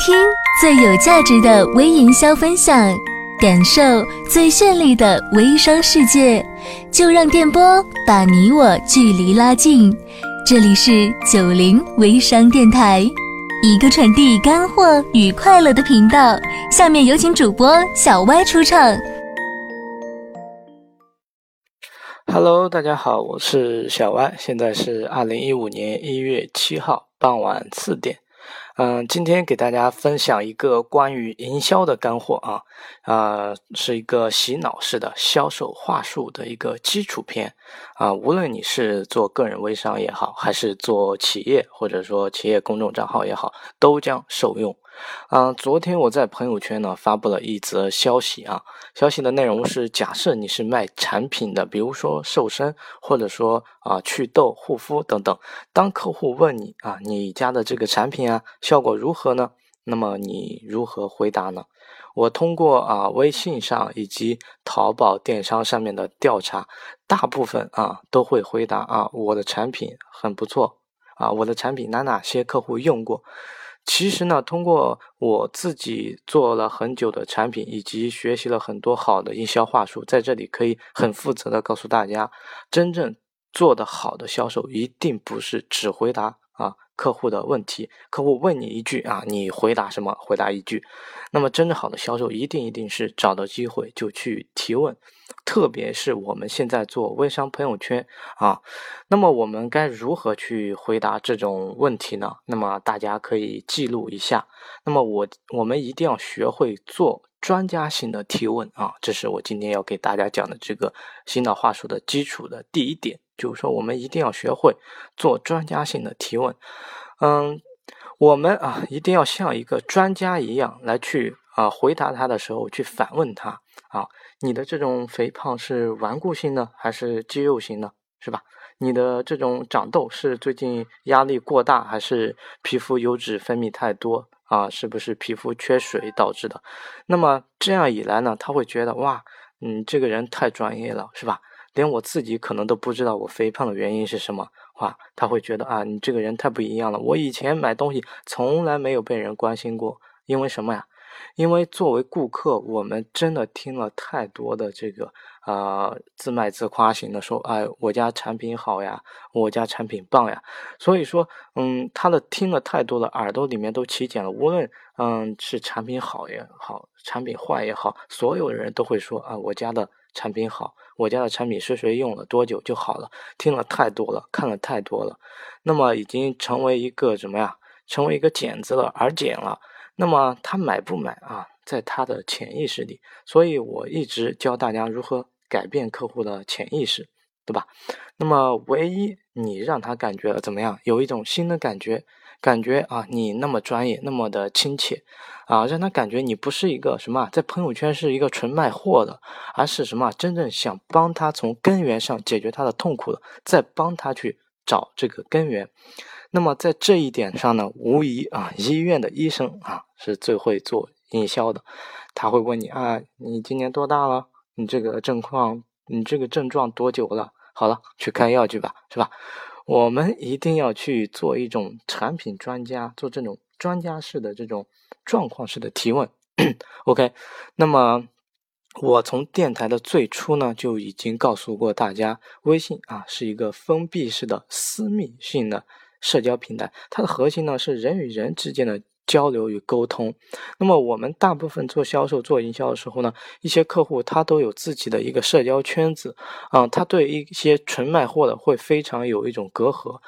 听最有价值的微营销分享，感受最绚丽的微商世界，就让电波把你我距离拉近。这里是九零微商电台，一个传递干货与快乐的频道。下面有请主播小歪出场。Hello，大家好，我是小歪，现在是二零一五年一月七号傍晚四点。嗯，今天给大家分享一个关于营销的干货啊，啊，是一个洗脑式的销售话术的一个基础篇啊。无论你是做个人微商也好，还是做企业或者说企业公众账号也好，都将受用。啊，昨天我在朋友圈呢发布了一则消息啊，消息的内容是：假设你是卖产品的，比如说瘦身，或者说啊祛痘、护肤等等。当客户问你啊，你家的这个产品啊效果如何呢？那么你如何回答呢？我通过啊微信上以及淘宝电商上面的调查，大部分啊都会回答啊我的产品很不错啊，我的产品哪哪些客户用过。其实呢，通过我自己做了很久的产品，以及学习了很多好的营销话术，在这里可以很负责的告诉大家，真正做的好的销售，一定不是只回答啊客户的问题，客户问你一句啊，你回答什么？回答一句。那么真正好的销售，一定一定是找到机会就去提问。特别是我们现在做微商朋友圈啊，那么我们该如何去回答这种问题呢？那么大家可以记录一下。那么我我们一定要学会做专家性的提问啊，这是我今天要给大家讲的这个洗脑话术的基础的第一点，就是说我们一定要学会做专家性的提问。嗯，我们啊一定要像一个专家一样来去啊回答他的时候去反问他啊。你的这种肥胖是顽固性呢还是肌肉型呢，是吧？你的这种长痘是最近压力过大还是皮肤油脂分泌太多啊？是不是皮肤缺水导致的？那么这样一来呢，他会觉得哇，嗯，这个人太专业了，是吧？连我自己可能都不知道我肥胖的原因是什么，话，他会觉得啊，你这个人太不一样了。我以前买东西从来没有被人关心过，因为什么呀？因为作为顾客，我们真的听了太多的这个啊自卖自夸型的说，哎，我家产品好呀，我家产品棒呀。所以说，嗯，他的听了太多了，耳朵里面都起茧了。无论嗯是产品好也好，产品坏也好，所有人都会说啊，我家的产品好，我家的产品是谁用了多久就好了。听了太多了，看了太多了，那么已经成为一个什么呀？成为一个茧子了，耳茧了。那么他买不买啊，在他的潜意识里，所以我一直教大家如何改变客户的潜意识，对吧？那么唯一你让他感觉怎么样？有一种新的感觉，感觉啊，你那么专业，那么的亲切，啊，让他感觉你不是一个什么，在朋友圈是一个纯卖货的，而是什么，真正想帮他从根源上解决他的痛苦的，再帮他去找这个根源。那么在这一点上呢，无疑啊，医院的医生啊是最会做营销的。他会问你啊，你今年多大了？你这个症况，你这个症状多久了？好了，去开药去吧，是吧？我们一定要去做一种产品专家，做这种专家式的这种状况式的提问。OK，那么我从电台的最初呢就已经告诉过大家，微信啊是一个封闭式的私密性的。社交平台，它的核心呢是人与人之间的交流与沟通。那么我们大部分做销售、做营销的时候呢，一些客户他都有自己的一个社交圈子啊，他对一些纯卖货的会非常有一种隔阂。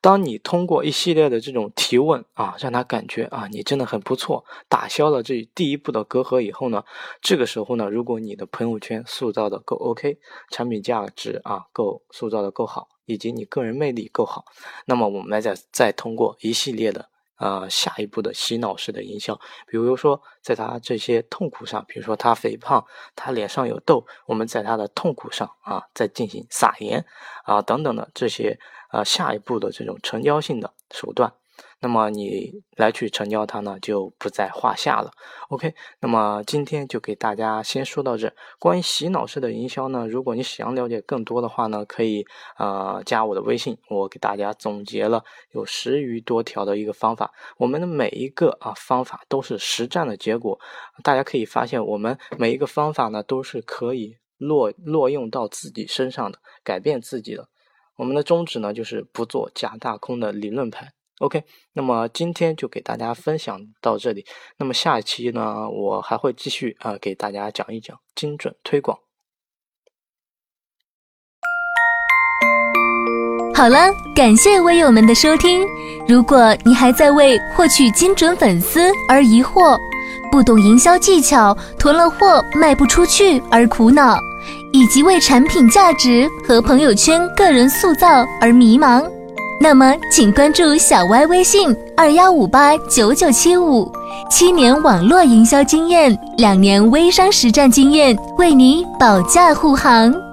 当你通过一系列的这种提问啊，让他感觉啊你真的很不错，打消了这第一步的隔阂以后呢，这个时候呢，如果你的朋友圈塑造的够 OK，产品价值啊够塑造的够好。以及你个人魅力够好，那么我们再再通过一系列的呃下一步的洗脑式的营销，比如说在他这些痛苦上，比如说他肥胖，他脸上有痘，我们在他的痛苦上啊再进行撒盐啊等等的这些呃下一步的这种成交性的手段。那么你来去成交它呢，就不在话下了。OK，那么今天就给大家先说到这。关于洗脑式的营销呢，如果你想了解更多的话呢，可以呃加我的微信，我给大家总结了有十余多条的一个方法。我们的每一个啊方法都是实战的结果，大家可以发现我们每一个方法呢都是可以落落用到自己身上的，改变自己的。我们的宗旨呢就是不做假大空的理论派。OK，那么今天就给大家分享到这里。那么下一期呢，我还会继续啊给大家讲一讲精准推广。好了，感谢微友们的收听。如果你还在为获取精准粉丝而疑惑，不懂营销技巧，囤了货卖不出去而苦恼，以及为产品价值和朋友圈个人塑造而迷茫。那么，请关注小歪微信二幺五八九九七五，七年网络营销经验，两年微商实战经验，为你保驾护航。